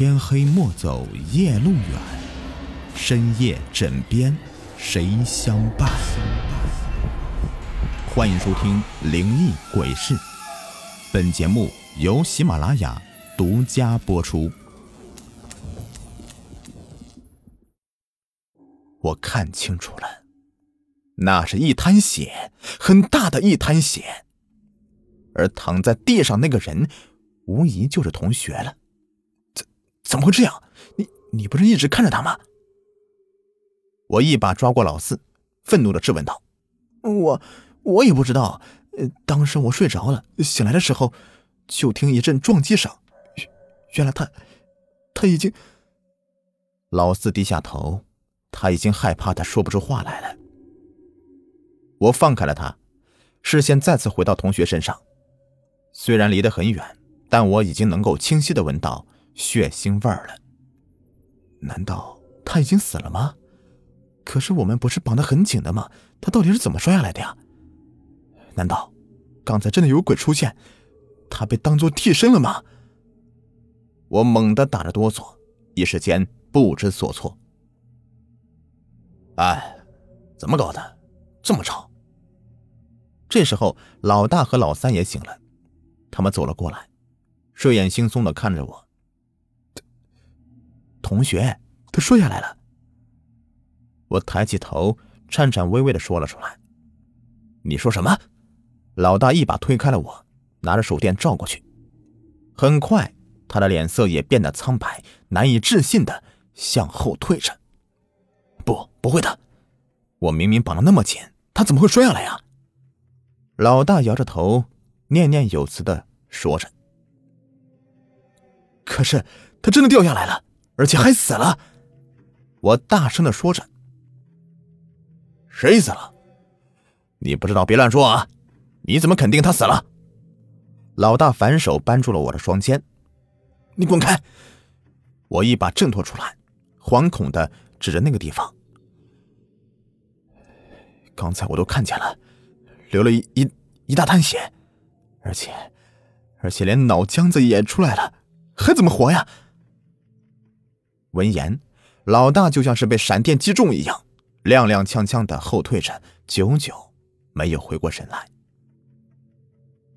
天黑莫走夜路远，深夜枕边谁相伴？欢迎收听《灵异鬼事》，本节目由喜马拉雅独家播出。我看清楚了，那是一滩血，很大的一滩血，而躺在地上那个人，无疑就是同学了。怎么会这样？你你不是一直看着他吗？我一把抓过老四，愤怒的质问道：“我我也不知道，呃，当时我睡着了，醒来的时候就听一阵撞击声，原来他他已经……”老四低下头，他已经害怕的说不出话来了。我放开了他，视线再次回到同学身上，虽然离得很远，但我已经能够清晰的闻到。血腥味儿了。难道他已经死了吗？可是我们不是绑得很紧的吗？他到底是怎么摔下来的呀？难道刚才真的有鬼出现？他被当做替身了吗？我猛地打着哆嗦，一时间不知所措。哎，怎么搞的？这么吵！这时候，老大和老三也醒了，他们走了过来，睡眼惺忪的看着我。同学，他摔下来了。我抬起头，颤颤巍巍的说了出来：“你说什么？”老大一把推开了我，拿着手电照过去。很快，他的脸色也变得苍白，难以置信的向后退着。不，不会的，我明明绑得那么紧，他怎么会摔下来呀？老大摇着头，念念有词的说着：“可是，他真的掉下来了。”而且还死了！我大声的说着：“谁死了？你不知道别乱说啊！你怎么肯定他死了？”老大反手扳住了我的双肩：“你滚开！”我一把挣脱出来，惶恐的指着那个地方：“刚才我都看见了，流了一一一大滩血，而且而且连脑浆子也出来了，还怎么活呀？”闻言，老大就像是被闪电击中一样，踉踉跄跄的后退着，久久没有回过神来。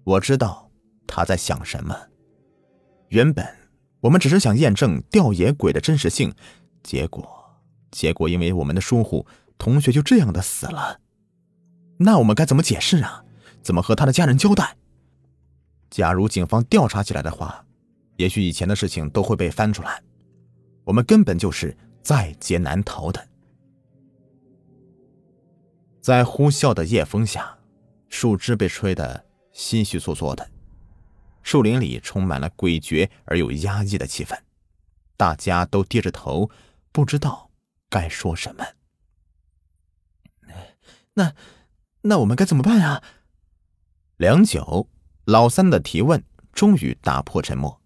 我知道他在想什么。原本我们只是想验证吊野鬼的真实性，结果，结果因为我们的疏忽，同学就这样的死了。那我们该怎么解释啊？怎么和他的家人交代？假如警方调查起来的话，也许以前的事情都会被翻出来。我们根本就是在劫难逃的。在呼啸的夜风下，树枝被吹得心虚索索的，树林里充满了诡谲而又压抑的气氛，大家都低着头，不知道该说什么。那，那我们该怎么办呀？良久，老三的提问终于打破沉默。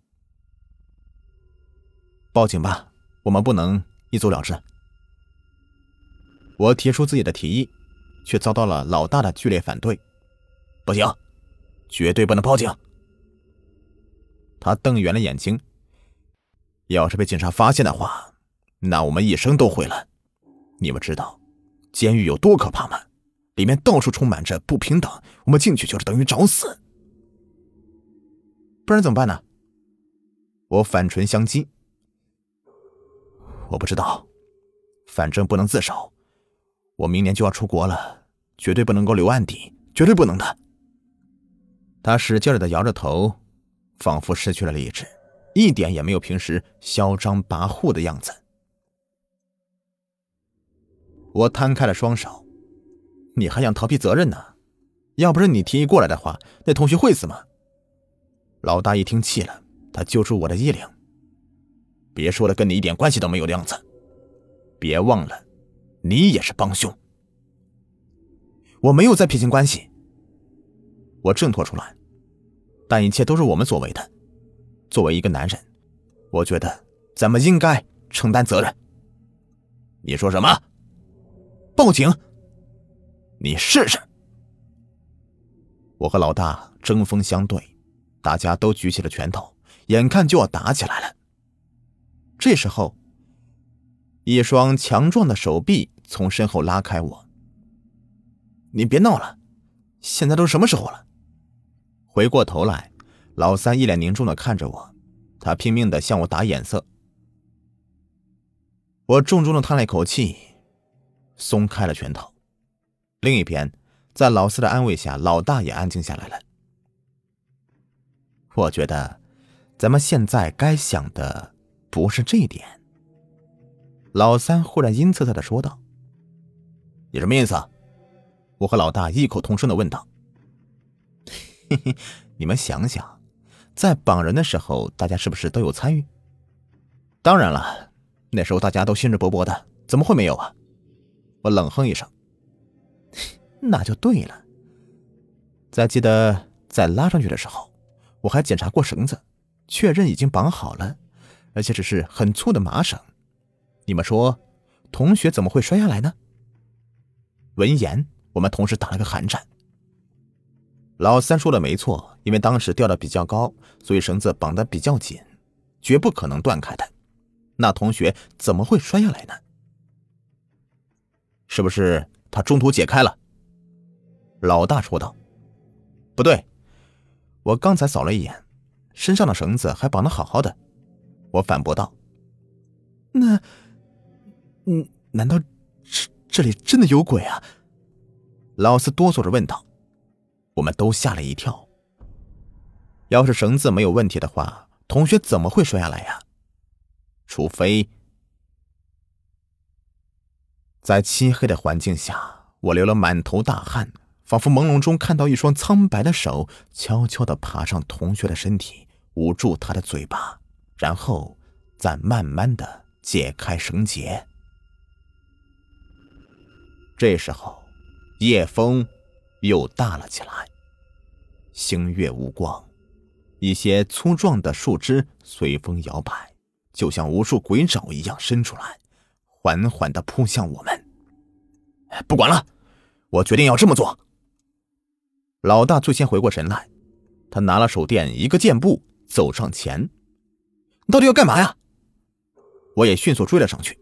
报警吧，我们不能一走了之。我提出自己的提议，却遭到了老大的剧烈反对。不行，绝对不能报警。他瞪圆了眼睛。要是被警察发现的话，那我们一生都毁了。你们知道监狱有多可怕吗？里面到处充满着不平等，我们进去就是等于找死。不然怎么办呢？我反唇相讥。我不知道，反正不能自首。我明年就要出国了，绝对不能够留案底，绝对不能的。他使劲的摇着头，仿佛失去了理智，一点也没有平时嚣张跋扈的样子。我摊开了双手，你还想逃避责任呢？要不是你提议过来的话，那同学会死吗？老大一听气了，他揪住我的衣领。别说了跟你一点关系都没有的样子，别忘了，你也是帮凶。我没有在撇清关系，我挣脱出来，但一切都是我们所为的。作为一个男人，我觉得咱们应该承担责任。你说什么？报警？你试试！我和老大针锋相对，大家都举起了拳头，眼看就要打起来了。这时候，一双强壮的手臂从身后拉开我。你别闹了，现在都什么时候了？回过头来，老三一脸凝重的看着我，他拼命的向我打眼色。我重重的叹了一口气，松开了拳头。另一边，在老四的安慰下，老大也安静下来了。我觉得，咱们现在该想的不是这一点。老三忽然阴恻恻的说道：“你什么意思？”我和老大异口同声的问道：“嘿嘿，你们想想，在绑人的时候，大家是不是都有参与？当然了，那时候大家都兴致勃勃的，怎么会没有啊？”我冷哼一声：“ 那就对了。再记得在拉上去的时候，我还检查过绳子，确认已经绑好了，而且只是很粗的麻绳。你们说，同学怎么会摔下来呢？”闻言。我们同时打了个寒战。老三说的没错，因为当时吊的比较高，所以绳子绑的比较紧，绝不可能断开的。那同学怎么会摔下来呢？是不是他中途解开了？老大说道：“不对，我刚才扫了一眼，身上的绳子还绑的好好的。”我反驳道：“那……嗯，难道这这里真的有鬼啊？”老四哆嗦着问道：“我们都吓了一跳。要是绳子没有问题的话，同学怎么会摔下来呀？除非……在漆黑的环境下，我流了满头大汗，仿佛朦胧中看到一双苍白的手悄悄的爬上同学的身体，捂住他的嘴巴，然后再慢慢的解开绳结。这时候。”夜风又大了起来，星月无光，一些粗壮的树枝随风摇摆，就像无数鬼爪一样伸出来，缓缓的扑向我们。不管了，我决定要这么做。老大最先回过神来，他拿了手电，一个箭步走上前。到底要干嘛呀？我也迅速追了上去，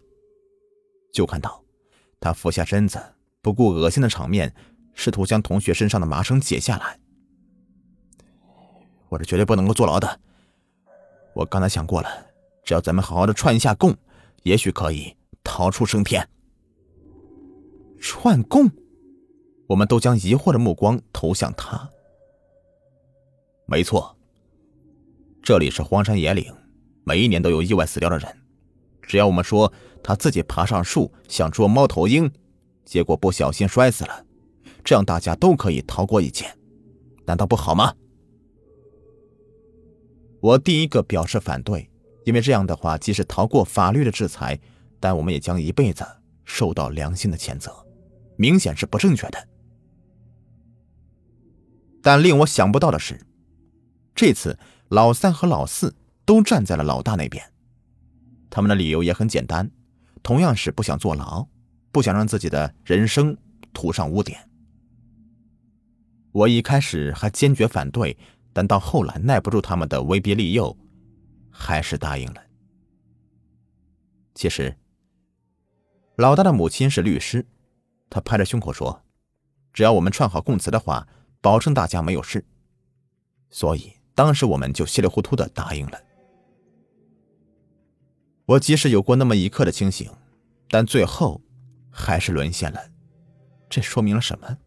就看到他俯下身子。不顾恶心的场面，试图将同学身上的麻绳解下来。我是绝对不能够坐牢的。我刚才想过了，只要咱们好好的串一下供，也许可以逃出升天。串供？我们都将疑惑的目光投向他。没错，这里是荒山野岭，每一年都有意外死掉的人。只要我们说他自己爬上树想捉猫头鹰。结果不小心摔死了，这样大家都可以逃过一劫，难道不好吗？我第一个表示反对，因为这样的话，即使逃过法律的制裁，但我们也将一辈子受到良心的谴责，明显是不正确的。但令我想不到的是，这次老三和老四都站在了老大那边，他们的理由也很简单，同样是不想坐牢。不想让自己的人生涂上污点。我一开始还坚决反对，但到后来耐不住他们的威逼利诱，还是答应了。其实，老大的母亲是律师，他拍着胸口说：“只要我们串好供词的话，保证大家没有事。”所以当时我们就稀里糊涂的答应了。我即使有过那么一刻的清醒，但最后。还是沦陷了，这说明了什么？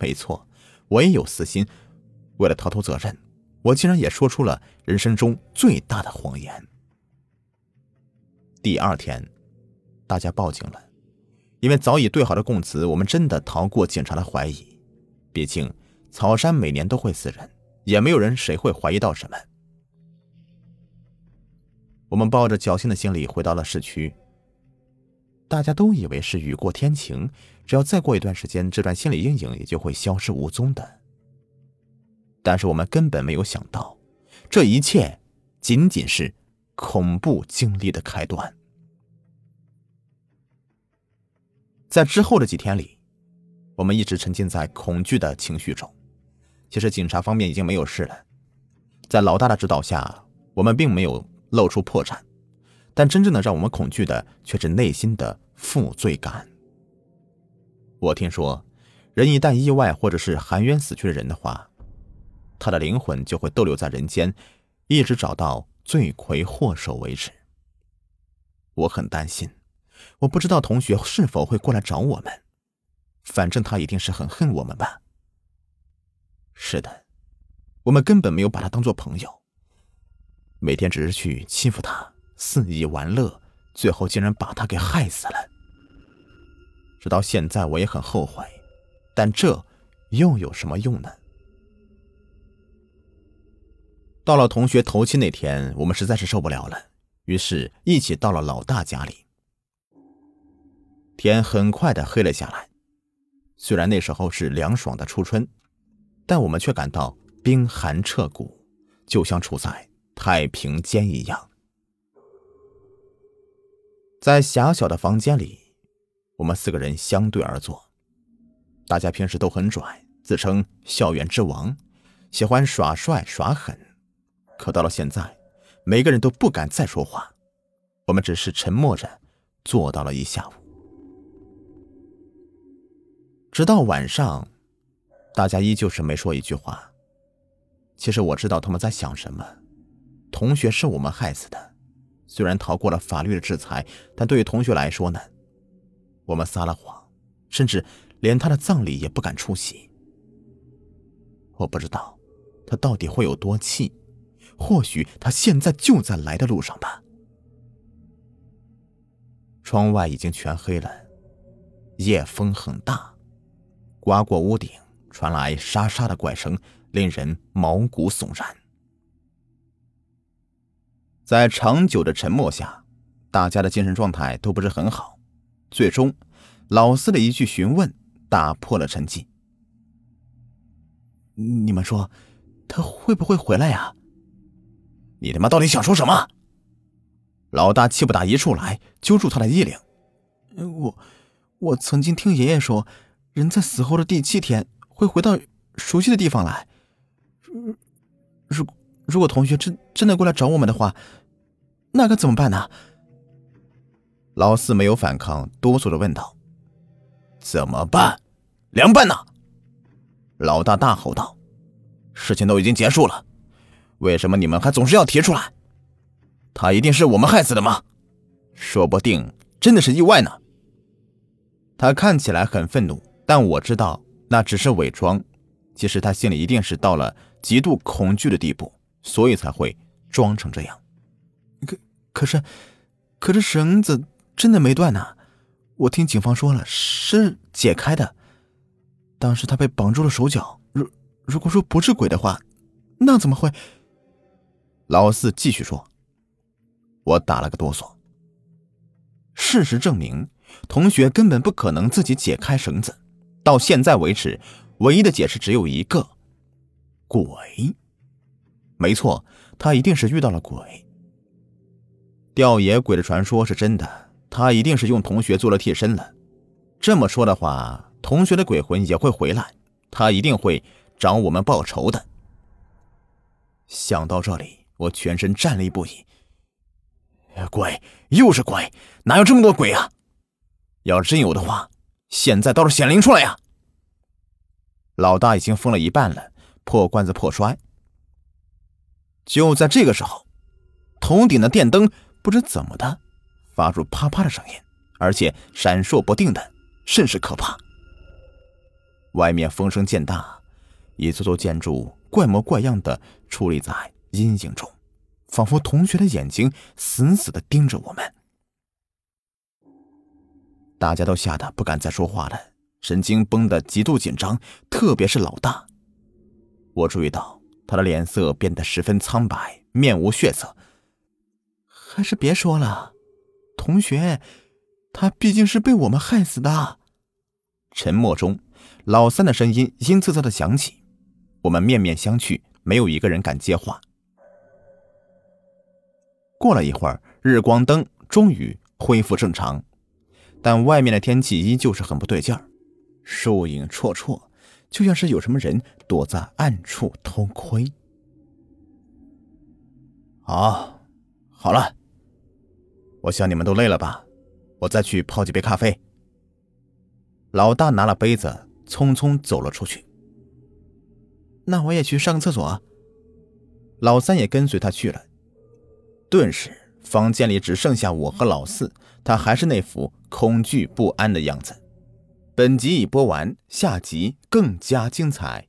没错，我也有私心。为了逃脱责任，我竟然也说出了人生中最大的谎言。第二天，大家报警了，因为早已对好的供词，我们真的逃过警察的怀疑。毕竟草山每年都会死人，也没有人谁会怀疑到什么。我们抱着侥幸的心理回到了市区。大家都以为是雨过天晴，只要再过一段时间，这段心理阴影也就会消失无踪的。但是我们根本没有想到，这一切仅仅是恐怖经历的开端。在之后的几天里，我们一直沉浸在恐惧的情绪中。其实警察方面已经没有事了，在老大的指导下，我们并没有露出破绽，但真正的让我们恐惧的却是内心的负罪感。我听说，人一旦意外或者是含冤死去的人的话，他的灵魂就会逗留在人间，一直找到罪魁祸首为止。我很担心，我不知道同学是否会过来找我们，反正他一定是很恨我们吧。是的，我们根本没有把他当做朋友，每天只是去欺负他，肆意玩乐，最后竟然把他给害死了。直到现在，我也很后悔，但这又有什么用呢？到了同学头七那天，我们实在是受不了了，于是一起到了老大家里。天很快的黑了下来，虽然那时候是凉爽的初春，但我们却感到冰寒彻骨，就像处在太平间一样。在狭小的房间里。我们四个人相对而坐，大家平时都很拽，自称校园之王，喜欢耍帅耍狠。可到了现在，每个人都不敢再说话，我们只是沉默着坐到了一下午，直到晚上，大家依旧是没说一句话。其实我知道他们在想什么。同学是我们害死的，虽然逃过了法律的制裁，但对于同学来说呢？我们撒了谎，甚至连他的葬礼也不敢出席。我不知道他到底会有多气，或许他现在就在来的路上吧。窗外已经全黑了，夜风很大，刮过屋顶，传来沙沙的怪声，令人毛骨悚然。在长久的沉默下，大家的精神状态都不是很好。最终，老四的一句询问打破了沉寂。你们说，他会不会回来呀？你他妈到底想说什么？老大气不打一处来，揪住他的衣领。我，我曾经听爷爷说，人在死后的第七天会回到熟悉的地方来。如果如果同学真真的过来找我们的话，那该怎么办呢？老四没有反抗，哆嗦着问道：“怎么办？凉拌呢？”老大大吼道：“事情都已经结束了，为什么你们还总是要提出来？他一定是我们害死的吗？说不定真的是意外呢。”他看起来很愤怒，但我知道那只是伪装。其实他心里一定是到了极度恐惧的地步，所以才会装成这样。可可是，可是绳子。真的没断呢，我听警方说了是解开的。当时他被绑住了手脚。如如果说不是鬼的话，那怎么会？老四继续说。我打了个哆嗦。事实证明，同学根本不可能自己解开绳子。到现在为止，唯一的解释只有一个：鬼。没错，他一定是遇到了鬼。吊野鬼的传说是真的。他一定是用同学做了替身了。这么说的话，同学的鬼魂也会回来，他一定会找我们报仇的。想到这里，我全身战栗不已。鬼，又是鬼，哪有这么多鬼啊？要真有的话，现在倒是显灵出来呀！老大已经疯了一半了，破罐子破摔。就在这个时候，头顶的电灯不知怎么的。发出啪啪的声音，而且闪烁不定的，甚是可怕。外面风声渐大，一座座建筑怪模怪样的矗立在阴影中，仿佛同学的眼睛死死的盯着我们。大家都吓得不敢再说话了，神经绷得极度紧张，特别是老大。我注意到他的脸色变得十分苍白，面无血色。还是别说了。同学，他毕竟是被我们害死的。沉默中，老三的声音阴恻恻的响起。我们面面相觑，没有一个人敢接话。过了一会儿，日光灯终于恢复正常，但外面的天气依旧是很不对劲儿，树影绰绰，就像是有什么人躲在暗处偷窥。好，好了。我想你们都累了吧，我再去泡几杯咖啡。老大拿了杯子，匆匆走了出去。那我也去上个厕所。老三也跟随他去了。顿时，房间里只剩下我和老四，他还是那副恐惧不安的样子。本集已播完，下集更加精彩。